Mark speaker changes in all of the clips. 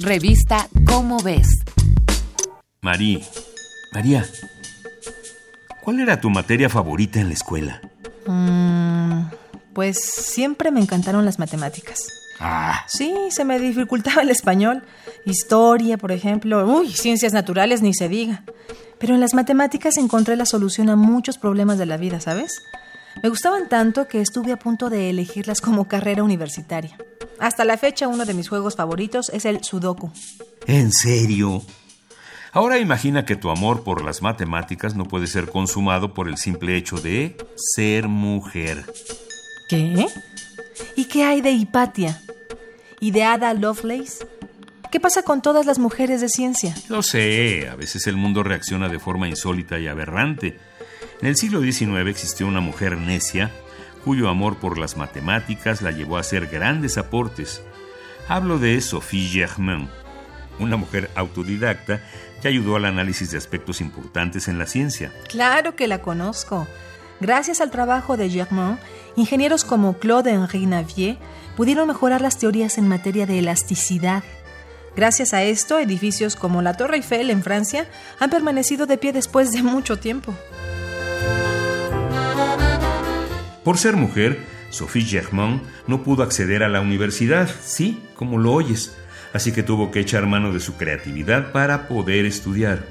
Speaker 1: Revista Cómo ves.
Speaker 2: María, María, ¿cuál era tu materia favorita en la escuela?
Speaker 3: Mm, pues siempre me encantaron las matemáticas.
Speaker 2: Ah,
Speaker 3: Sí, se me dificultaba el español, historia, por ejemplo, uy, ciencias naturales ni se diga. Pero en las matemáticas encontré la solución a muchos problemas de la vida, ¿sabes? Me gustaban tanto que estuve a punto de elegirlas como carrera universitaria. Hasta la fecha uno de mis juegos favoritos es el Sudoku.
Speaker 2: ¿en serio? Ahora imagina que tu amor por las matemáticas no puede ser consumado por el simple hecho de ser mujer.
Speaker 3: ¿Qué? ¿Y qué hay de Hipatia? ¿Y de Ada Lovelace? ¿Qué pasa con todas las mujeres de ciencia?
Speaker 2: Lo sé, a veces el mundo reacciona de forma insólita y aberrante. En el siglo XIX existió una mujer necia cuyo amor por las matemáticas la llevó a hacer grandes aportes. Hablo de Sophie Germain, una mujer autodidacta que ayudó al análisis de aspectos importantes en la ciencia.
Speaker 3: Claro que la conozco. Gracias al trabajo de Germain, ingenieros como Claude-Henri Navier pudieron mejorar las teorías en materia de elasticidad. Gracias a esto, edificios como la Torre Eiffel en Francia han permanecido de pie después de mucho tiempo.
Speaker 2: Por ser mujer, Sophie Germain no pudo acceder a la universidad, sí, como lo oyes, así que tuvo que echar mano de su creatividad para poder estudiar.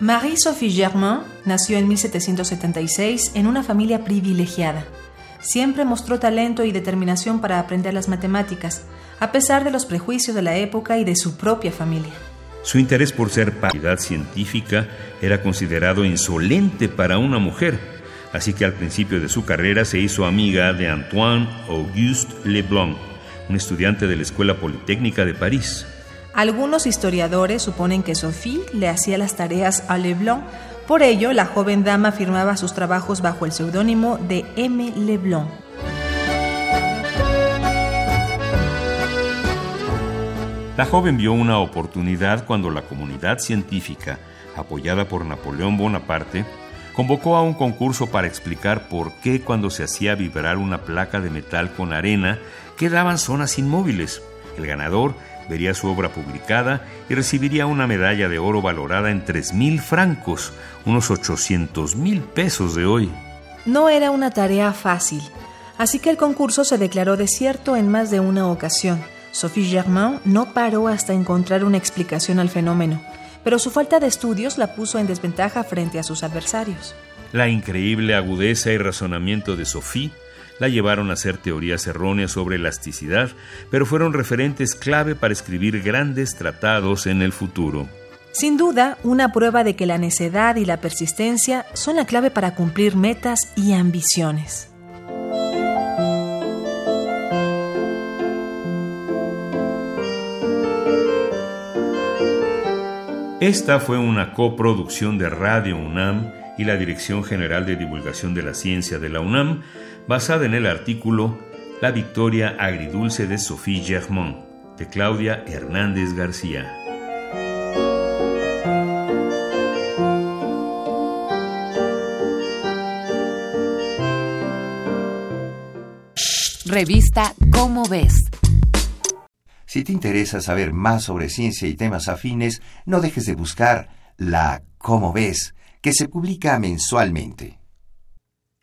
Speaker 3: Marie-Sophie Germain nació en 1776 en una familia privilegiada. Siempre mostró talento y determinación para aprender las matemáticas, a pesar de los prejuicios de la época y de su propia familia.
Speaker 2: Su interés por ser paridad científica era considerado insolente para una mujer, así que al principio de su carrera se hizo amiga de Antoine Auguste Leblanc, un estudiante de la Escuela Politécnica de París.
Speaker 3: Algunos historiadores suponen que Sophie le hacía las tareas a Leblanc, por ello la joven dama firmaba sus trabajos bajo el seudónimo de M. Leblanc.
Speaker 2: La joven vio una oportunidad cuando la comunidad científica, apoyada por Napoleón Bonaparte, convocó a un concurso para explicar por qué cuando se hacía vibrar una placa de metal con arena quedaban zonas inmóviles. El ganador vería su obra publicada y recibiría una medalla de oro valorada en 3 mil francos, unos 800 mil pesos de hoy.
Speaker 3: No era una tarea fácil, así que el concurso se declaró desierto en más de una ocasión. Sophie Germain no paró hasta encontrar una explicación al fenómeno, pero su falta de estudios la puso en desventaja frente a sus adversarios.
Speaker 2: La increíble agudeza y razonamiento de Sophie la llevaron a hacer teorías erróneas sobre elasticidad, pero fueron referentes clave para escribir grandes tratados en el futuro.
Speaker 3: Sin duda, una prueba de que la necedad y la persistencia son la clave para cumplir metas y ambiciones.
Speaker 2: Esta fue una coproducción de Radio UNAM y la Dirección General de Divulgación de la Ciencia de la UNAM, basada en el artículo La victoria agridulce de Sophie Germain, de Claudia Hernández García.
Speaker 1: Revista Cómo ves.
Speaker 4: Si te interesa saber más sobre ciencia y temas afines, no dejes de buscar la Cómo ves, que se publica mensualmente.